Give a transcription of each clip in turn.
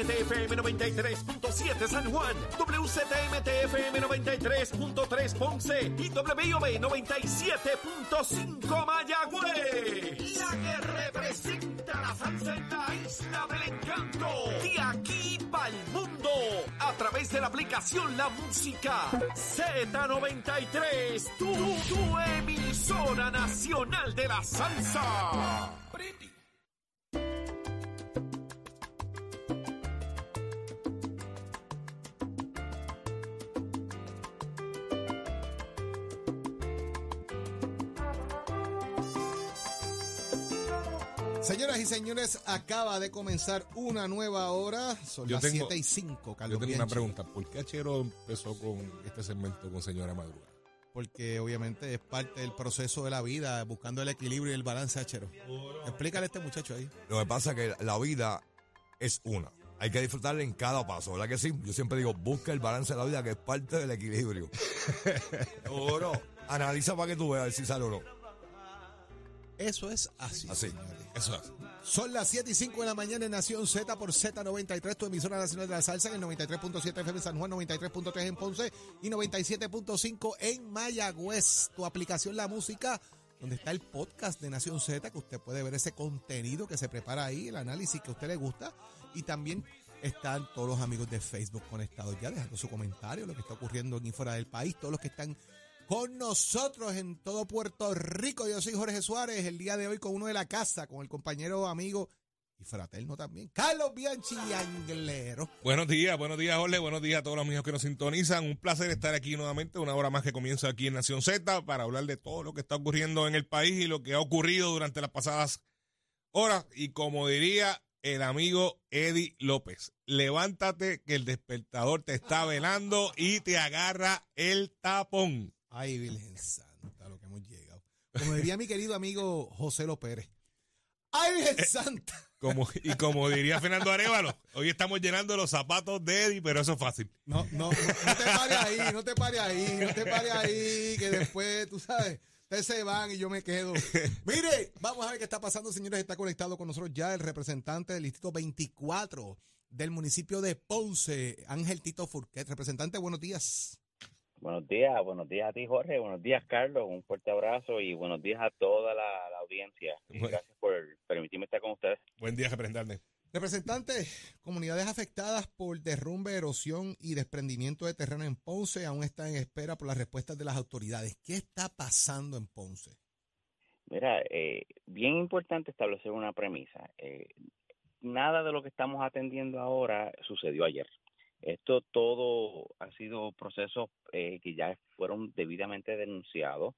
WZNTFM 93.7 San Juan, WZMTFM 93.3 Ponce y WIOB 97.5 Mayagüez. La que representa la salsa en la isla del encanto. De aquí para el mundo. A través de la aplicación La Música Z93. Tu, tu emisora nacional de la salsa. Señoras y señores, acaba de comenzar una nueva hora. Son Yo las tengo- 7 y 5, Yo Carlos tengo una pregunta. ¿Por qué Achero empezó con este segmento con señora Madruga? Porque obviamente es parte del proceso de la vida, buscando el equilibrio y el balance, Achero. Explícale a este muchacho ahí. Lo que pasa es que la vida es una. Hay que disfrutarla en cada paso, ¿verdad que sí? Yo siempre digo, busca el balance de la vida que es parte del equilibrio. Oro, analiza para que tú veas si sale o no. Eso es así. Así. señores. Eso es. Son las 7 y 5 de la mañana en Nación Z por Z93, tu emisora nacional de la salsa, en el 93.7 FM San Juan, 93.3 en Ponce y 97.5 en Mayagüez. Tu aplicación La Música, donde está el podcast de Nación Z, que usted puede ver ese contenido que se prepara ahí, el análisis que a usted le gusta. Y también están todos los amigos de Facebook conectados ya, dejando su comentario, lo que está ocurriendo en y fuera del país, todos los que están con nosotros en todo Puerto Rico. Yo soy Jorge Suárez, el día de hoy con uno de la casa, con el compañero, amigo y fraterno también, Carlos Bianchi Anglero. Buenos días, buenos días, Jorge. Buenos días a todos los amigos que nos sintonizan. Un placer estar aquí nuevamente, una hora más que comienza aquí en Nación Z para hablar de todo lo que está ocurriendo en el país y lo que ha ocurrido durante las pasadas horas. Y como diría el amigo Eddie López, levántate que el despertador te está velando y te agarra el tapón. Ay, Virgen Santa, lo que hemos llegado. Como diría mi querido amigo José López. ¡Ay, Virgen Santa! Como, y como diría Fernando Arevalo, hoy estamos llenando los zapatos de Eddie, pero eso es fácil. No, no, no, no te pares ahí, no te pares ahí, no te pares ahí, que después, tú sabes, ustedes se van y yo me quedo. Mire, vamos a ver qué está pasando, señores. Está conectado con nosotros ya el representante del distrito 24 del municipio de Ponce, Ángel Tito Furquet. Representante, buenos días. Buenos días, buenos días a ti, Jorge. Buenos días, Carlos. Un fuerte abrazo y buenos días a toda la, la audiencia. Bueno. gracias por permitirme estar con ustedes. Buen día, representante. Representante, comunidades afectadas por derrumbe, erosión y desprendimiento de terreno en Ponce aún están en espera por las respuestas de las autoridades. ¿Qué está pasando en Ponce? Mira, eh, bien importante establecer una premisa. Eh, nada de lo que estamos atendiendo ahora sucedió ayer. Esto todo ha sido procesos eh, que ya fueron debidamente denunciados.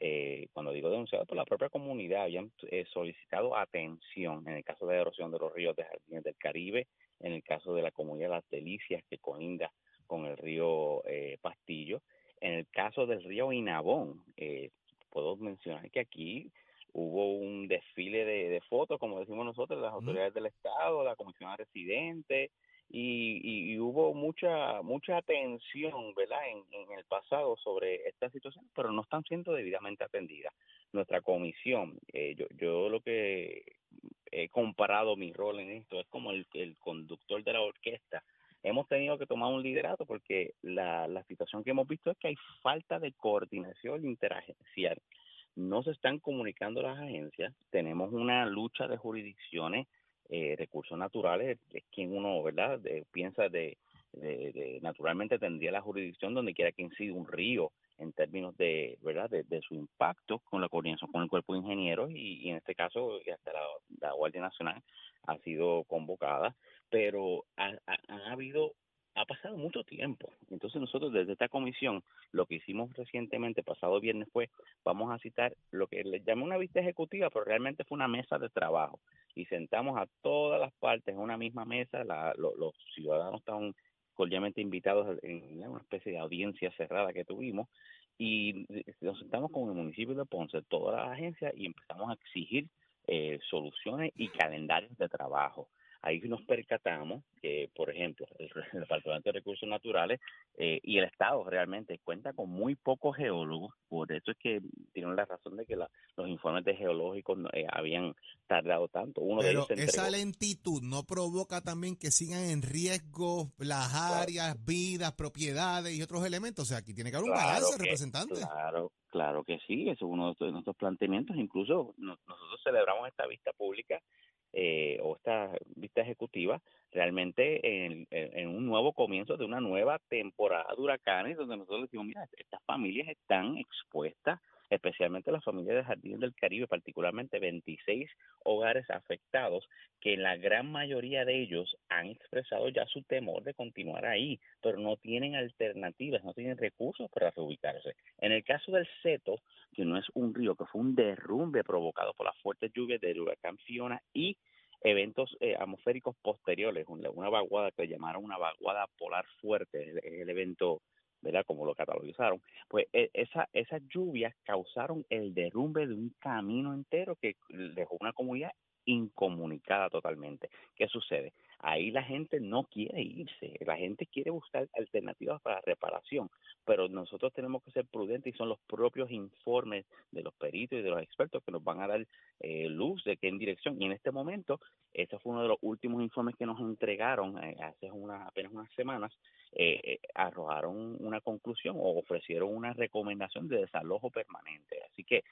Eh, cuando digo denunciados, por la propia comunidad habían eh, solicitado atención en el caso de erosión de los ríos de Jardines del Caribe, en el caso de la comunidad Las Delicias que colinda con el río eh, Pastillo, en el caso del río Inabón, eh, puedo mencionar que aquí hubo un desfile de, de fotos, como decimos nosotros, de las autoridades del Estado, la comisión residente, y, y, y hubo mucha mucha atención, ¿verdad?, en, en el pasado sobre esta situación, pero no están siendo debidamente atendidas. Nuestra comisión, eh, yo, yo lo que he comparado mi rol en esto es como el, el conductor de la orquesta. Hemos tenido que tomar un liderato porque la, la situación que hemos visto es que hay falta de coordinación interagencial no se están comunicando las agencias, tenemos una lucha de jurisdicciones, eh, recursos naturales, es quien uno, ¿verdad?, de- piensa de, de- naturalmente tendría la jurisdicción donde quiera que incide un río en términos de, ¿verdad?, de, su impacto con la coordinación con el cuerpo de ingenieros y, en este caso hasta la, la Guardia Nacional ha sido convocada, pero ha, ha- han habido ha pasado mucho tiempo. Entonces nosotros desde esta comisión lo que hicimos recientemente, pasado viernes, fue vamos a citar lo que le llamé una vista ejecutiva, pero realmente fue una mesa de trabajo y sentamos a todas las partes en una misma mesa, los ciudadanos estaban cordialmente invitados en una especie de audiencia cerrada que tuvimos y nos sentamos con el municipio de Ponce, todas las agencias y empezamos a exigir eh, soluciones y calendarios de trabajo ahí nos percatamos que, por ejemplo, el, Departamento de Recursos Naturales eh, y el Estado realmente cuenta con muy pocos geólogos, por eso es que tienen la razón de que los informes de geológicos eh, habían tardado tanto. Uno Pero esa lentitud no provoca también que sigan en riesgo las áreas, vidas, propiedades y otros elementos. O sea, aquí tiene que haber un balance, representante. Claro, claro que sí, eso es uno de nuestros planteamientos. Incluso nosotros celebramos esta vista pública eh, o esta vista ejecutiva realmente en, en, un nuevo comienzo de una nueva temporada de huracanes donde nosotros decimos, mira, estas familias están expuestas especialmente las familias de Jardines del Caribe, particularmente 26 hogares afectados, que la gran mayoría de ellos han expresado ya su temor de continuar ahí, pero no tienen alternativas, no tienen recursos para reubicarse. En el caso del Seto, que no es un río, que fue un derrumbe provocado por las fuertes lluvias del huracán Fiona y eventos eh, atmosféricos posteriores, una, una, vaguada que llamaron una vaguada polar fuerte, es el evento ¿verdad? Como lo catalogizaron, pues e, esa, esas lluvias causaron el derrumbe de un camino entero que dejó una comunidad incomunicada totalmente. ¿Qué sucede? Ahí la gente no quiere irse, la gente quiere buscar alternativas para reparación, pero nosotros tenemos que ser prudentes y son los propios informes de los peritos y de los expertos que nos van a dar eh, luz de qué en dirección. Y en este momento, ese fue uno de los últimos informes que nos entregaron eh, hace una, apenas unas semanas, eh, arrojaron una conclusión o ofrecieron una recomendación de desalojo permanente. Así que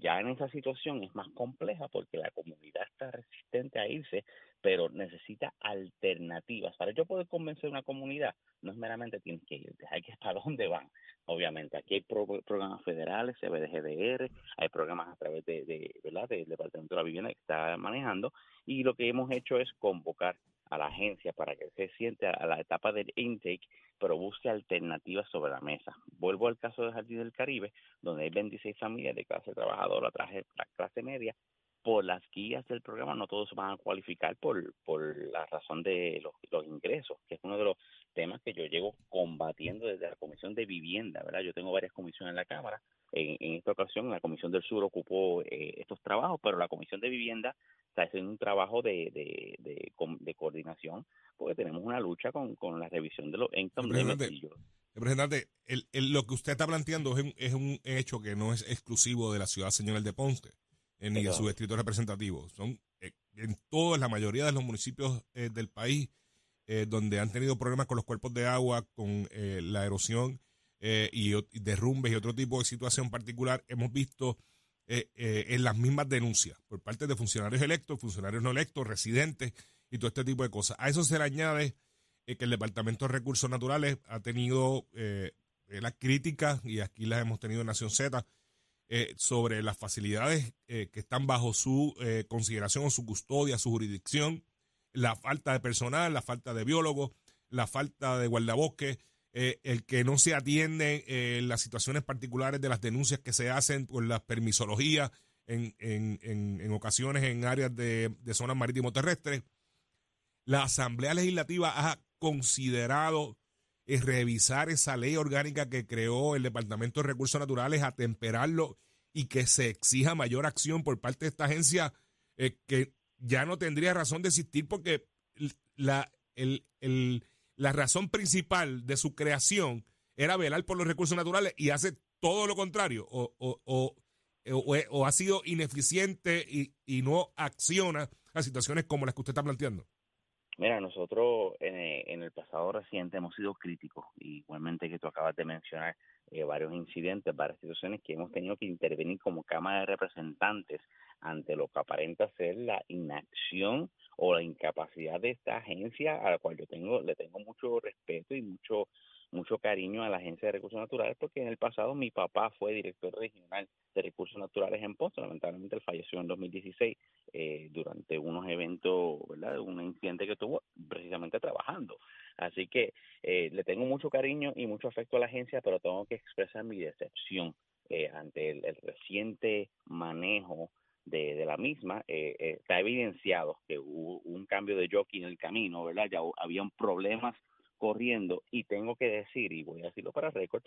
ya en esa situación es más compleja porque la comunidad está resistente a irse, pero necesita alternativas. Para yo poder convencer a una comunidad, no es meramente tienes que irte, hay que estar dónde van. Obviamente, aquí hay programas federales, CBDGDR, hay programas a través de, de, ¿verdad? del Departamento de la Vivienda que está manejando, y lo que hemos hecho es convocar a la agencia para que se siente a la etapa del intake, pero busque alternativas sobre la mesa. Vuelvo al caso de Jardín del Caribe, donde hay 26 familias de clase trabajadora, la clase media, por las guías del programa no todos van a cualificar por, por la razón de los, los ingresos, que es uno de los temas que yo llevo combatiendo desde la Comisión de Vivienda, ¿verdad? Yo tengo varias comisiones en la Cámara. En, en esta ocasión, la Comisión del Sur ocupó eh, estos trabajos, pero la Comisión de Vivienda está haciendo un trabajo de, de, de, coordinación porque tenemos una lucha con, con la revisión de los income Representante, el, el, lo que usted está planteando es un, es un hecho que no es exclusivo de la ciudad señora de Ponce ni de sus distritos representativos. Son eh, en toda la mayoría de los municipios eh, del país eh, donde han tenido problemas con los cuerpos de agua, con la erosión y, derrumbes y otro tipo de situación particular, hemos visto en las mismas denuncias por parte de funcionarios electos, funcionarios no electos, residentes y todo este tipo de cosas. A eso se le añade que el Departamento de Recursos Naturales ha tenido las críticas, y aquí las hemos tenido en Nación Z, eh, sobre las facilidades eh, que están bajo su eh, consideración o su custodia, su jurisdicción, la falta de personal, la falta de biólogos, la falta de guardabosques, el que no se atiende las situaciones particulares de las denuncias que se hacen por la permisología en, en, en, ocasiones en áreas de, de zonas marítimo terrestres. La Asamblea Legislativa ha considerado es revisar esa ley orgánica que creó el Departamento de Recursos Naturales, atemperarlo y que se exija mayor acción por parte de esta agencia eh, que ya no tendría razón de existir porque la, el, el, la razón principal de su creación era velar por los recursos naturales y hace todo lo contrario o, o, o, o ha sido ineficiente y, y no acciona a situaciones como las que usted está planteando. Mira, nosotros en, el pasado reciente hemos sido críticos, igualmente que tú acabas de mencionar eh, varios incidentes, varias situaciones que hemos tenido que intervenir como Cámara de Representantes ante lo que aparenta ser la inacción o la incapacidad de esta agencia a la cual yo tengo le tengo mucho respeto y mucho mucho cariño a la Agencia de Recursos Naturales porque en el pasado mi papá fue director regional de Recursos Naturales en Ponce, lamentablemente él falleció en 2016 eh, durante unos eventos, ¿verdad? Un incidente que tuvo precisamente trabajando. Así que eh, le tengo mucho cariño y mucho afecto a la agencia, pero tengo que expresar mi decepción eh, ante el, reciente manejo de, de la misma, eh, eh, está evidenciado que hubo un cambio de jockey en el camino, ¿verdad? Ya habían problemas corriendo y tengo que decir, y voy a decirlo para récord,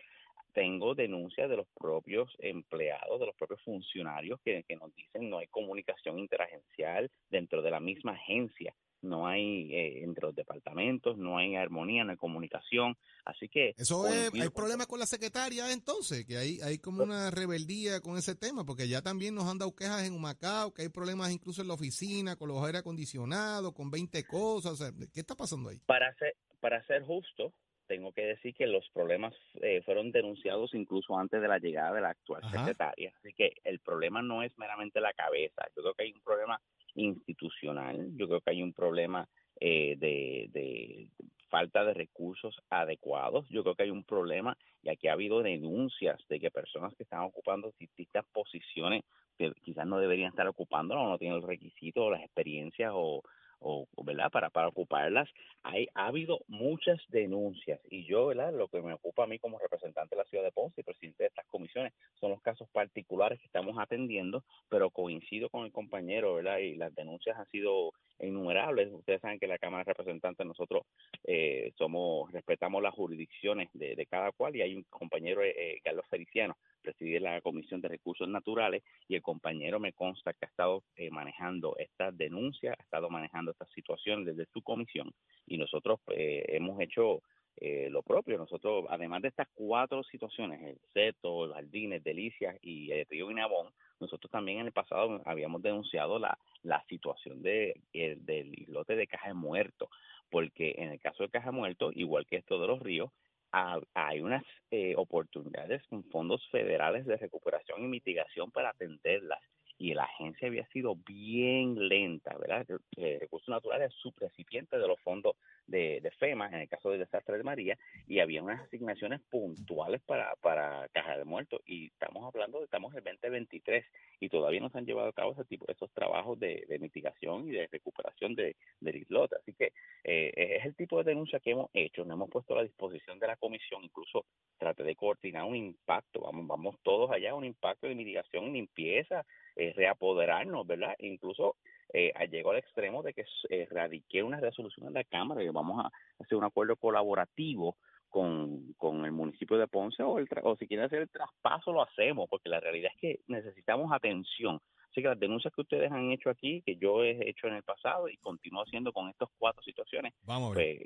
tengo denuncias de los propios empleados, de los propios funcionarios que, que nos dicen no hay comunicación interagencial dentro de la misma agencia, no hay eh, entre los departamentos, no hay armonía, no hay comunicación, así que... Eso es, hay problemas con la secretaria entonces, que hay, hay como una rebeldía con ese tema, porque ya también nos han dado quejas en Humacao, que hay problemas incluso en la oficina, con los aire acondicionados, con 20 cosas, o sea, ¿qué está pasando ahí? Para ser, para ser justo, tengo que decir que los problemas eh, fueron denunciados incluso antes de la llegada de la actual Ajá. secretaria. Así que el problema no es meramente la cabeza. Yo creo que hay un problema institucional. Yo creo que hay un problema eh, de, de falta de recursos adecuados. Yo creo que hay un problema y aquí ha habido denuncias de que personas que están ocupando distintas posiciones que quizás no deberían estar ocupando o no tienen el requisito o las experiencias o, o verdad para para ocuparlas hay ha habido muchas denuncias. Y yo verdad lo que me ocupa a mí como representante de la ciudad de Ponce y presidente de estas comisiones son los casos particulares que estamos atendiendo pero coincido con el compañero verdad y las denuncias han sido innumerables. Ustedes saben que la cámara de representantes nosotros eh, somos respetamos las jurisdicciones de, de cada cual y hay un compañero eh, Carlos Feliciano preside la comisión de recursos naturales y el compañero me consta que ha estado eh, manejando estas denuncias, ha estado manejando estas situaciones desde su comisión y nosotros eh, hemos hecho eh, lo propio. Nosotros, además de estas cuatro situaciones, el Seto, el Jardines, Delicias y el Río Guinabón, nosotros también en el pasado habíamos denunciado la, la situación de, el- del islote de Caja de Muerto, porque en el caso de Caja de Muerto, igual que esto de los ríos, ha- hay unas eh, oportunidades con fondos federales de recuperación y mitigación para atenderlas y la agencia había sido bien lenta, ¿verdad? Eh, Recursos Naturales es subrecipiente de los fondos de, FEMA, en el caso del desastre de María, y había unas asignaciones puntuales para, para Caja de Muertos, y estamos hablando estamos en el 2023, y todavía no se han llevado a cabo ese tipo, esos trabajos de, mitigación y de recuperación de, del islote. Así que eh, es el tipo de denuncia que hemos hecho, nos hemos puesto a la disposición de la comisión, incluso traté de coordinar un impacto, vamos, vamos todos allá, un impacto de mitigación y limpieza, eh, reapoderarnos, ¿verdad? Incluso eh, llegó al extremo de que eh, radiqué una resolución en la Cámara y vamos a hacer un acuerdo colaborativo con, con el municipio de Ponce o, el tra- o si quieren hacer el traspaso lo hacemos, porque la realidad es que necesitamos atención. Así que las denuncias que ustedes han hecho aquí, que yo he hecho en el pasado y continúo haciendo con estas cuatro situaciones, Vamos pues,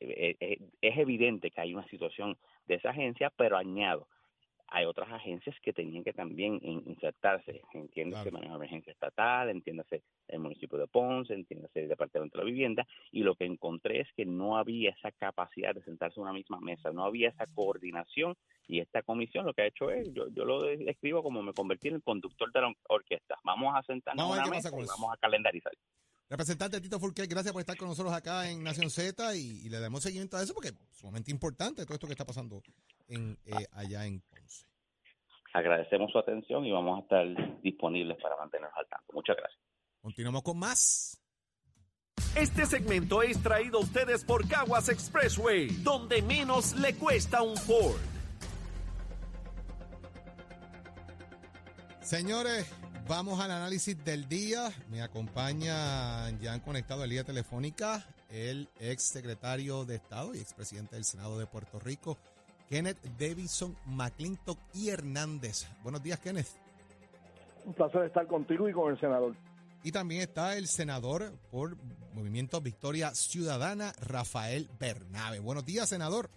eh, es evidente que hay una situación de esa agencia, pero añado, hay otras agencias que tenían que también in- insertarse. Entiéndase Claro. manejo de emergencia estatal, entiéndase el municipio de Ponce, entiéndase el Departamento de la Vivienda, y lo que encontré es que no había esa capacidad de sentarse en una misma mesa, no había esa coordinación, y esta comisión lo que ha hecho es, yo, yo lo describo como me convertí en el conductor de la orquesta. Vamos a sentarnos Vamos a una mesa y vamos a calendarizar. Representante Tito Furquet, gracias por estar con nosotros acá en Nación Z y, y le damos seguimiento a eso porque es sumamente importante todo esto que está pasando en, eh, allá en. Agradecemos su atención y vamos a estar disponibles para mantenernos al tanto. Muchas gracias. Continuamos con más. Este segmento es traído a ustedes por Caguas Expressway, donde menos le cuesta un Ford. Señores, vamos al análisis del día. Me acompaña ya han conectado a línea telefónica el ex secretario de Estado y expresidente del Senado de Puerto Rico, Kenneth Davidson McClintock y Hernández. Buenos días, Kenneth. Un placer estar contigo y con el senador. Y también está el senador por Movimiento Victoria Ciudadana, Rafael Bernabe. Buenos días, senador.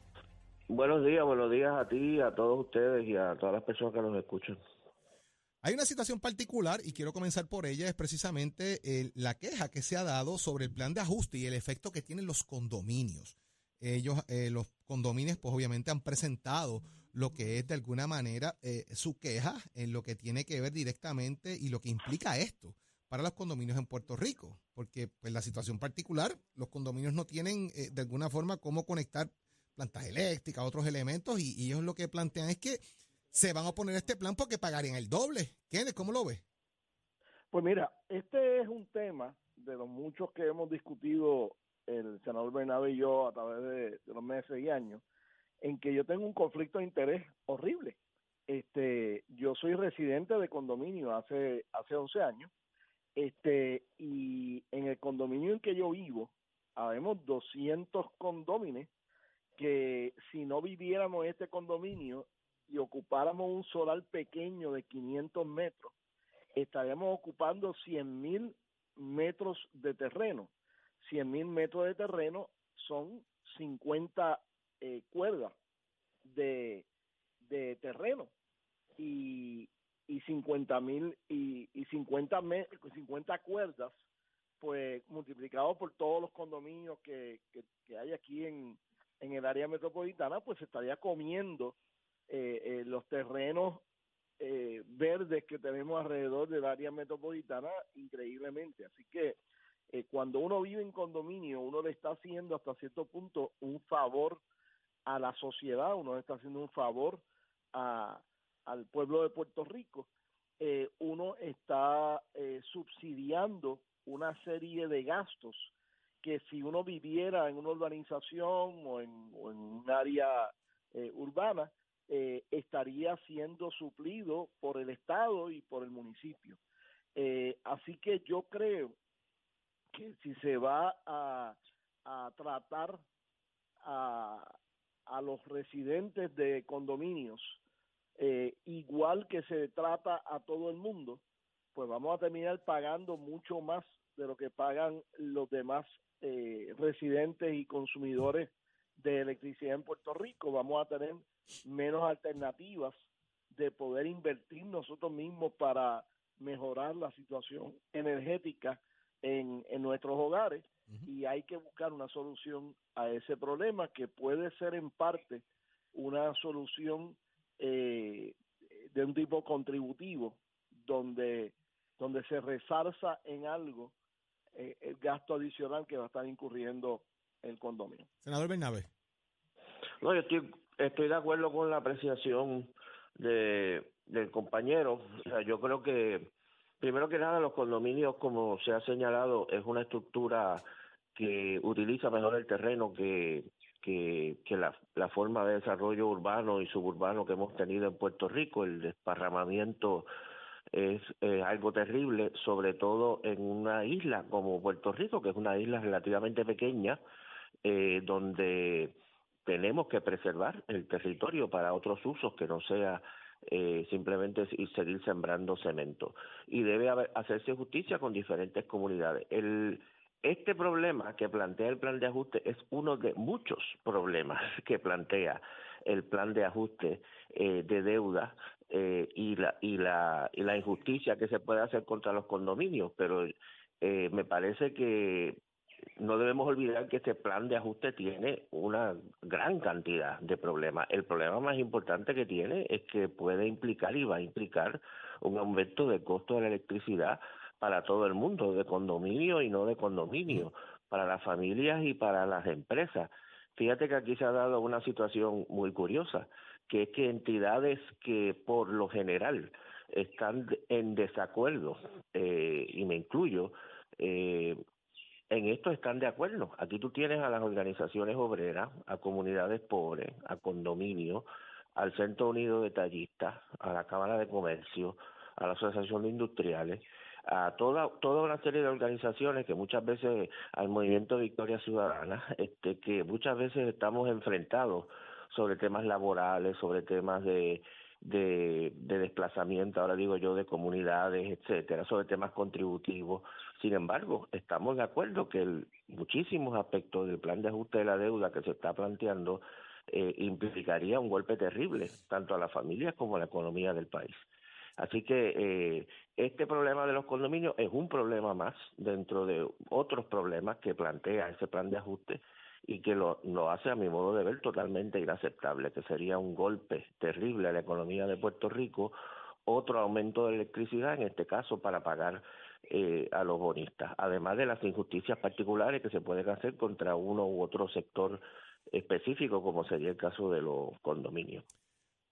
Buenos días, buenos días a ti, a todos ustedes y a todas las personas que nos escuchan. Hay una situación particular y quiero comenzar por ella, es precisamente eh, la queja que se ha dado sobre el plan de ajuste y el efecto que tienen los condominios. Ellos, eh, los condominios, pues obviamente han presentado lo que es de alguna manera eh, su queja en lo que tiene que ver directamente y lo que implica esto para los condominios en Puerto Rico, porque pues la situación particular, los condominios no tienen eh, de alguna forma cómo conectar plantas eléctricas, otros elementos, y, ellos lo que plantean es que se van a oponer este plan porque pagarían el doble. Kenneth, ¿cómo lo ves? Pues mira, este es un tema de los muchos que hemos discutido el senador Bernabe y yo a través de, los meses y años, en que yo tengo un conflicto de interés horrible. Este, yo soy residente de condominio hace hace 11 años. Este, y en el condominio en que yo vivo, habemos 200 condóminos que si no viviéramos este condominio y ocupáramos un solar pequeño de 500 metros, estaríamos ocupando 100 mil metros de terreno. 100 mil metros de terreno son 50 eh, cuerdas de, de terreno y, y 50 mil y, y 50, me, 50 cuerdas pues multiplicado por todos los condominios que, que, que hay aquí en, en el área metropolitana pues se estaría comiendo eh, eh, los terrenos eh, verdes que tenemos alrededor del área metropolitana increíblemente. Así que eh, cuando uno vive en condominio, uno le está haciendo hasta cierto punto un favor a la sociedad, uno le está haciendo un favor a, al pueblo de Puerto Rico. Eh, uno está eh, subsidiando una serie de gastos que si uno viviera en una urbanización o en, un área eh, urbana, eh, estaría siendo suplido por el Estado y por el municipio. Así que yo creo que si se va a, tratar a, a los residentes de condominios eh, igual que se trata a todo el mundo, pues vamos a terminar pagando mucho más de lo que pagan los demás eh, residentes y consumidores de electricidad en Puerto Rico. Vamos a tener menos alternativas de poder invertir nosotros mismos para mejorar la situación energética en, en nuestros hogares y hay que buscar una solución a ese problema que puede ser en parte una solución eh, de un tipo contributivo donde donde se resarza en algo eh, el gasto adicional que va a estar incurriendo el condominio. Senador Bernabe. No, yo estoy, estoy de acuerdo con la apreciación de, del compañero. O sea, yo creo que, primero que nada, los condominios, como se ha señalado, es una estructura que utiliza mejor el terreno que, que, la, forma de desarrollo urbano y suburbano que hemos tenido en Puerto Rico. El desparramamiento es algo terrible, sobre todo en una isla como Puerto Rico, que es una isla relativamente pequeña, eh, donde tenemos que preservar el territorio para otros usos que no sea eh, simplemente y seguir sembrando cemento. Y debe haber, hacerse justicia con diferentes comunidades. El, este problema que plantea el plan de ajuste es uno de muchos problemas que plantea el plan de ajuste eh, de deuda eh, y la y la y la injusticia que se puede hacer contra los condominios, pero eh, me parece que no debemos olvidar que este plan de ajuste tiene una gran cantidad de problemas. El problema más importante que tiene es que puede implicar y va a implicar un aumento de costo de la electricidad para todo el mundo, de condominio y no de condominio, para las familias y para las empresas. Fíjate que aquí se ha dado una situación muy curiosa, que es que entidades que por lo general están en desacuerdo, eh, y me incluyo, eh, en esto están de acuerdo. Aquí tú tienes a las organizaciones obreras, a comunidades pobres, a condominios, al Centro Unido de Tallistas, a la Cámara de Comercio, a la Asociación de Industriales, a toda toda una serie de organizaciones que muchas veces al movimiento Victoria Ciudadana, este que muchas veces estamos enfrentados sobre temas laborales, sobre temas de de, de desplazamiento, ahora digo yo, de comunidades, etcétera, sobre temas contributivos. Sin embargo, estamos de acuerdo que el, muchísimos aspectos del plan de ajuste de la deuda que se está planteando eh, implicaría un golpe terrible, tanto a las familias como a la economía del país. Así que eh, este problema de los condominios es un problema más dentro de otros problemas que plantea ese plan de ajuste y que lo, lo hace a mi modo de ver totalmente inaceptable, que sería un golpe terrible a la economía de Puerto Rico, otro aumento de electricidad, en este caso para pagar eh, a los bonistas, además de las injusticias particulares que se pueden hacer contra uno u otro sector específico como sería el caso de los condominios.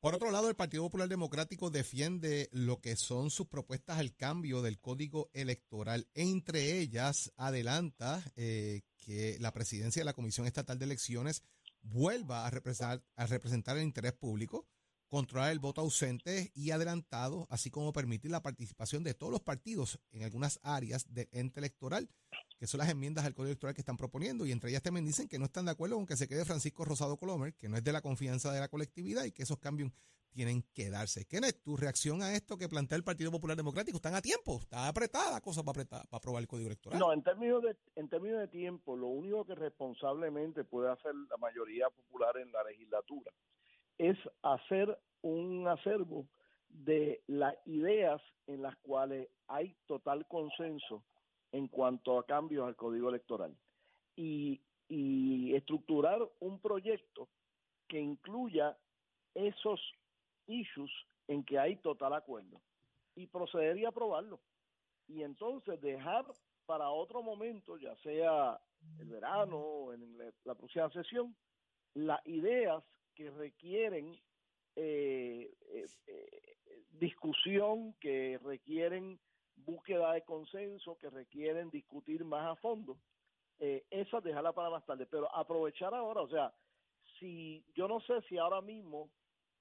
Por otro lado, el Partido Popular Democrático defiende lo que son sus propuestas al cambio del código electoral. Entre ellas, adelanta eh, que la presidencia de la Comisión Estatal de Elecciones vuelva a representar, a representar el interés público, controlar el voto ausente y adelantado, así como permitir la participación de todos los partidos en algunas áreas del ente electoral que son las enmiendas al Código Electoral que están proponiendo, y entre ellas también dicen que no están de acuerdo con que se quede Francisco Rosado Colomer, que no es de la confianza de la colectividad y que esos cambios tienen que darse. Kenneth, tu reacción a esto que plantea el Partido Popular Democrático, están a tiempo, está apretada la cosa para, apretar, para aprobar el Código Electoral. No, en términos, de, en términos de tiempo, lo único que responsablemente puede hacer la mayoría popular en la legislatura es hacer un acervo de las ideas en las cuales hay total consenso en cuanto a cambios al código electoral y, y estructurar un proyecto que incluya esos issues en que hay total acuerdo y proceder y aprobarlo. Y entonces dejar para otro momento, ya sea el verano o en la próxima sesión, las ideas que requieren eh, eh, eh, discusión, que requieren búsqueda de consenso que requieren discutir más a fondo, eh, esa dejarla para más tarde, pero aprovechar ahora, o sea, si yo no sé si ahora mismo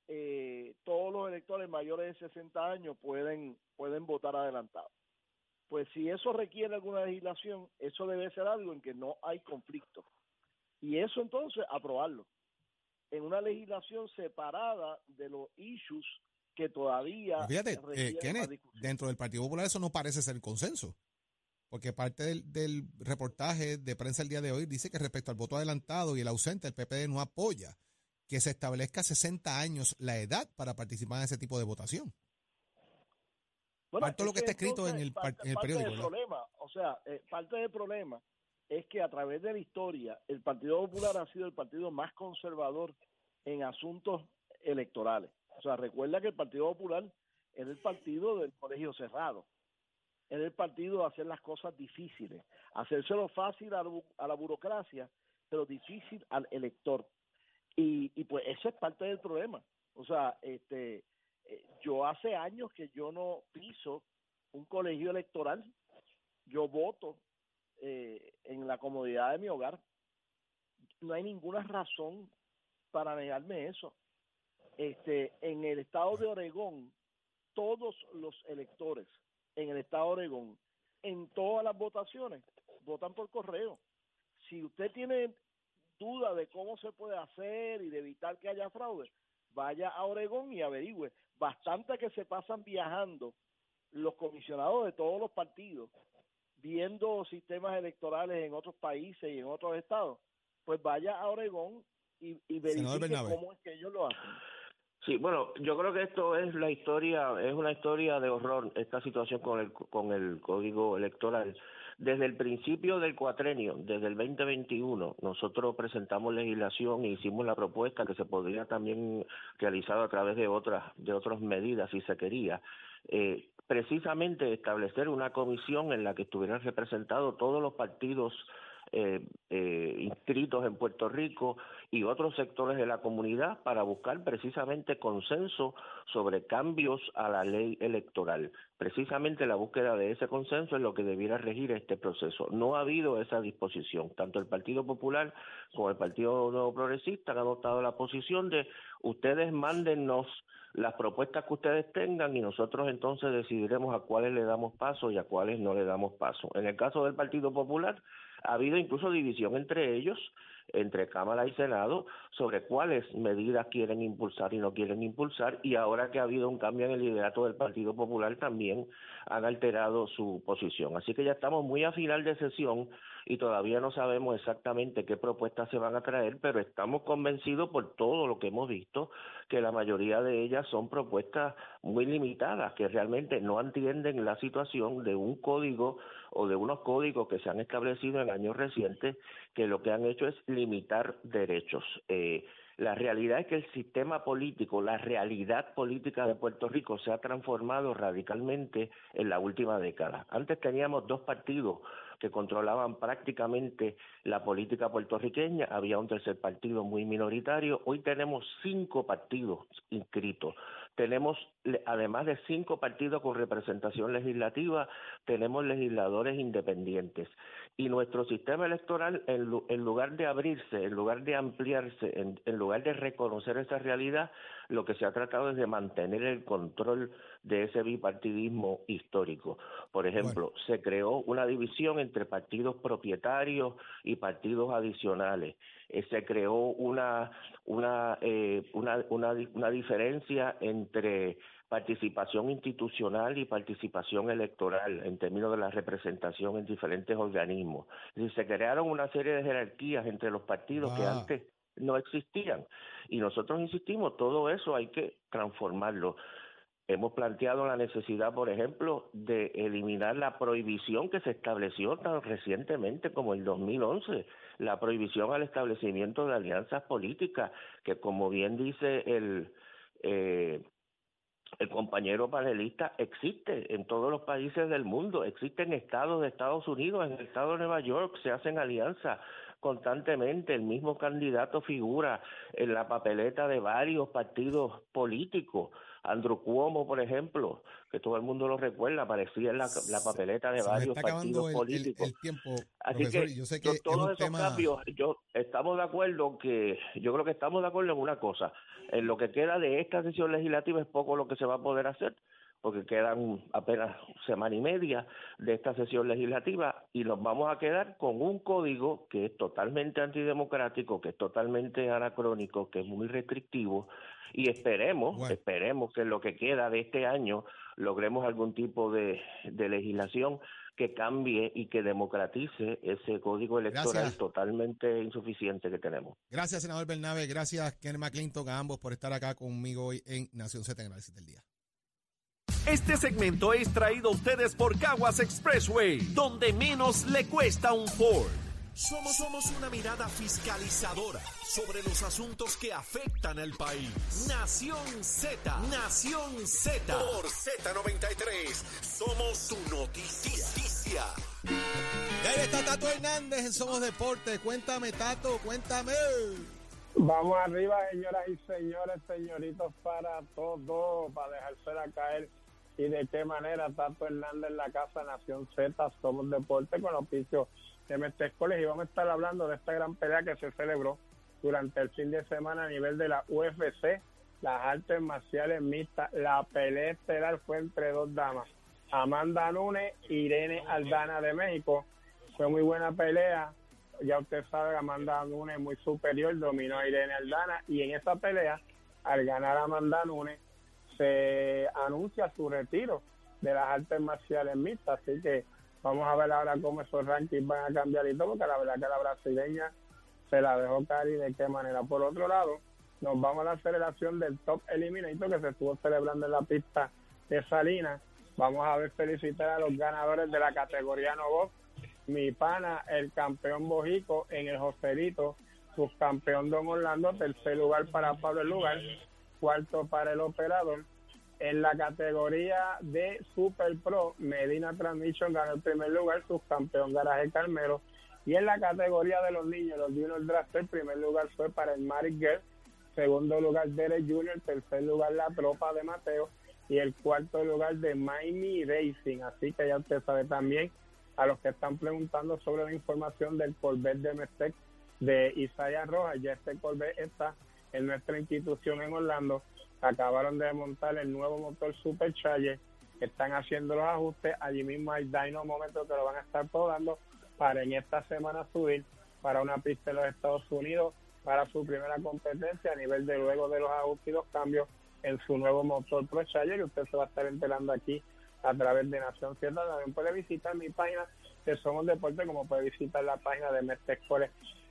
eh, todos los electores mayores de 60 años pueden pueden votar adelantado. Pues si eso requiere alguna legislación, eso debe ser algo en que no hay conflicto. Y eso entonces aprobarlo en una legislación separada de los issues que todavía. Fíjate, eh, Kenneth, dentro del Partido Popular eso no parece ser el consenso. Porque parte del, reportaje de prensa el día de hoy dice que respecto al voto adelantado y el ausente, el PPD no apoya que se establezca 60 años la edad para participar en ese tipo de votación. Bueno, parte lo que está escrito en el, periódico. problema, o sea, eh, parte del problema es que a través de la historia el Partido Popular ha sido el partido más conservador en asuntos electorales. O sea, recuerda que el Partido Popular es el partido del colegio cerrado. Es el partido de hacer las cosas difíciles, hacérselo fácil a, la burocracia, pero difícil al elector. Y, y pues eso es parte del problema. O sea, este, eh, yo hace años que yo no piso un colegio electoral, yo voto eh, en la comodidad de mi hogar. No hay ninguna razón para negarme eso este, en el estado de Oregón, todos los electores en el estado de Oregón, en todas las votaciones, votan por correo. Si usted tiene duda de cómo se puede hacer y de evitar que haya fraude, vaya a Oregón y averigüe. Bastante que se pasan viajando los comisionados de todos los partidos, viendo sistemas electorales en otros países y en otros estados, pues vaya a Oregón y, y verifique cómo es que ellos lo hacen. Sí, bueno, yo creo que esto es la historia, es una historia de horror, esta situación con el, con el código electoral. Desde el principio del cuatrenio, desde el 2021, nosotros presentamos legislación e hicimos la propuesta que se podría también realizar a través de otras, de otras medidas si se quería. Eh, precisamente establecer una comisión en la que estuvieran representados todos los partidos eh, eh, inscritos en Puerto Rico y otros sectores de la comunidad para buscar precisamente consenso sobre cambios a la ley electoral. Precisamente la búsqueda de ese consenso es lo que debiera regir este proceso. No ha habido esa disposición. Tanto el Partido Popular como el Partido Nuevo Progresista han adoptado la posición de ustedes mándennos las propuestas que ustedes tengan y nosotros entonces decidiremos a cuáles le damos paso y a cuáles no le damos paso. En el caso del Partido Popular, ha habido incluso división entre ellos, entre Cámara y Senado, sobre cuáles medidas quieren impulsar y no quieren impulsar, y ahora que ha habido un cambio en el liderato del Partido Popular también han alterado su posición. Así que ya estamos muy a final de sesión y todavía no sabemos exactamente qué propuestas se van a traer, pero estamos convencidos por todo lo que hemos visto que la mayoría de ellas son propuestas muy limitadas, que realmente no entienden la situación de un código o de unos códigos que se han establecido en años recientes que lo que han hecho es limitar derechos. Eh, La realidad es que el sistema político, la realidad política de Puerto Rico se ha transformado radicalmente en la última década. Antes teníamos dos partidos que controlaban prácticamente la política puertorriqueña, había un tercer partido muy minoritario, hoy tenemos cinco partidos inscritos. Tenemos, además de cinco partidos con representación legislativa, tenemos legisladores independientes. Y nuestro sistema electoral, en, lugar de abrirse, en lugar de ampliarse, en lugar de reconocer esa realidad, lo que se ha tratado es de mantener el control de ese bipartidismo histórico. Por ejemplo, se creó una división entre partidos propietarios y partidos adicionales. Eh, se creó una, una, eh, una, una, una diferencia entre participación institucional y participación electoral en términos de la representación en diferentes organismos. Y se crearon una serie de jerarquías entre los partidos que antes no existían. Y nosotros insistimos, todo eso hay que transformarlo. Hemos planteado la necesidad, por ejemplo, de eliminar la prohibición que se estableció tan recientemente como el 2011, la prohibición al establecimiento de alianzas políticas, que como bien dice el, eh, el compañero panelista, existe en todos los países del mundo, existe en estados de Estados Unidos, en el estado de Nueva York se hacen alianzas constantemente, el mismo candidato figura en la papeleta de varios partidos políticos. Andrew Cuomo, por ejemplo, que todo el mundo lo recuerda, aparecía en la, papeleta de varios partidos políticos. Así que, yo sé que todos esos cambios, yo estamos de acuerdo que, yo creo que estamos de acuerdo en una cosa, en lo que queda de esta sesión legislativa es poco lo que se va a poder hacer porque quedan apenas semana y media de esta sesión legislativa y nos vamos a quedar con un código que es totalmente antidemocrático, que es totalmente anacrónico, que es muy restrictivo y esperemos, esperemos que en lo que queda de este año logremos algún tipo de, legislación que cambie y que democratice ese código electoral totalmente insuficiente que tenemos. Gracias, senador Bernabe. Gracias, Ken McClinton, a ambos por estar acá conmigo hoy en Nación Z en Análisis del Día. Este segmento es traído a ustedes por Caguas Expressway, donde menos le cuesta un Ford. Somos, somos una mirada fiscalizadora sobre los asuntos que afectan al país. Nación Z, Nación Z. Por Z93, somos su noticia. Y ahí está Tato Hernández en Somos Deporte. Cuéntame, Tato, cuéntame. Vamos arriba, señoras y señores, señoritos, para todos, para dejársela caer y de qué manera Tato Hernández en la Casa Nación Z, Somos Deporte con oficio de Mestescoles y vamos a estar hablando de esta gran pelea que se celebró durante el fin de semana a nivel de la UFC, las artes marciales mixtas. La pelea estelar fue entre dos damas, Amanda Nunes y Irene Aldana de México. Fue muy buena pelea. Ya usted sabe, Amanda Nunes muy superior, dominó a Irene Aldana y en esa pelea, al ganar Amanda Nunes, se anuncia su retiro de las artes marciales mixtas, así que vamos a ver ahora cómo esos rankings van a cambiar y todo, porque la verdad que la brasileña se la dejó caer y de qué manera. Por otro lado, nos vamos a la celebración del Top Eliminator que se estuvo celebrando en la pista de Salinas. Vamos a ver felicitar a los ganadores de la categoría Novo. Mi pana, el campeón Bojico en el Joselito, subcampeón Don Orlando, tercer lugar para Pablo el Lugar, cuarto para el operador. En la categoría de Super Pro, Medina Transmission ganó el primer lugar, subcampeón Garaje Carmelo. Y en la categoría de los niños, los Junior Draft, el primer lugar fue para el Marik Girl, segundo lugar Derek Junior, tercer lugar la tropa de Mateo y el cuarto lugar de Miami Racing. Así que ya usted sabe también a los que están preguntando sobre la información del Corvette de Mestec de Isaiah Rojas, ya este Corvette está en nuestra institución en Orlando. Acabaron de montar el nuevo motor Supercharger. Están haciendo los ajustes. Allí mismo hay momento que lo van a estar probando para en esta semana subir para una pista de los Estados Unidos para su primera competencia a nivel de luego de los ajustes y los cambios en su nuevo motor ProCharger y usted se va a estar enterando aquí a través de Nación Cierta. También puede visitar mi página de Somos Deporte como puede visitar la página de Mestre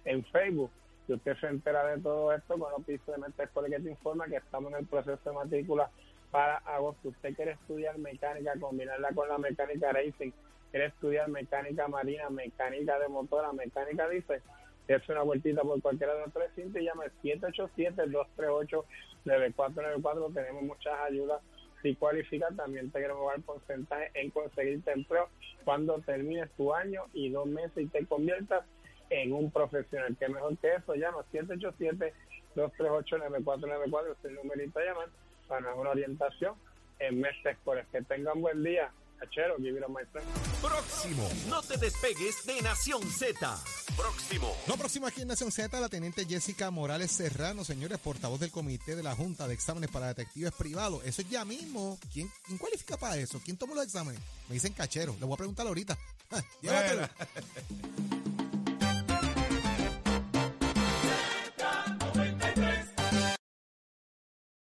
en Facebook. Si usted se entera de todo esto, con los pisos de mente que te informa que estamos en el proceso de matrícula para agosto. Usted quiere estudiar mecánica, combinarla con la mecánica racing, quiere estudiar mecánica marina, mecánica de motora, mecánica dice, es una vueltita por cualquiera de los tres cintas y llama al 787-238-9494. Tenemos muchas ayudas. Si cualificas, también te queremos dar porcentaje en conseguirte empleo cuando termines tu año y dos meses y te conviertas en un profesional. Que mejor que eso, llama 787-238-9494. Es el numerito a llamar para una orientación en Mestre Escoles. Que tengan buen día. Achero, give it a my friend. Próximo. No te despegues de Nación Z. Próximo. Lo próximo aquí en Nación Z, la teniente Jessica Morales Serrano, señores, portavoz del comité de la Junta de Exámenes para Detectives Privados. Eso es ya mismo. ¿Quién, quién cualifica para eso? ¿Quién tomó los exámenes? Me dicen cachero. Le voy a preguntar ahorita. Ah, llévatelo.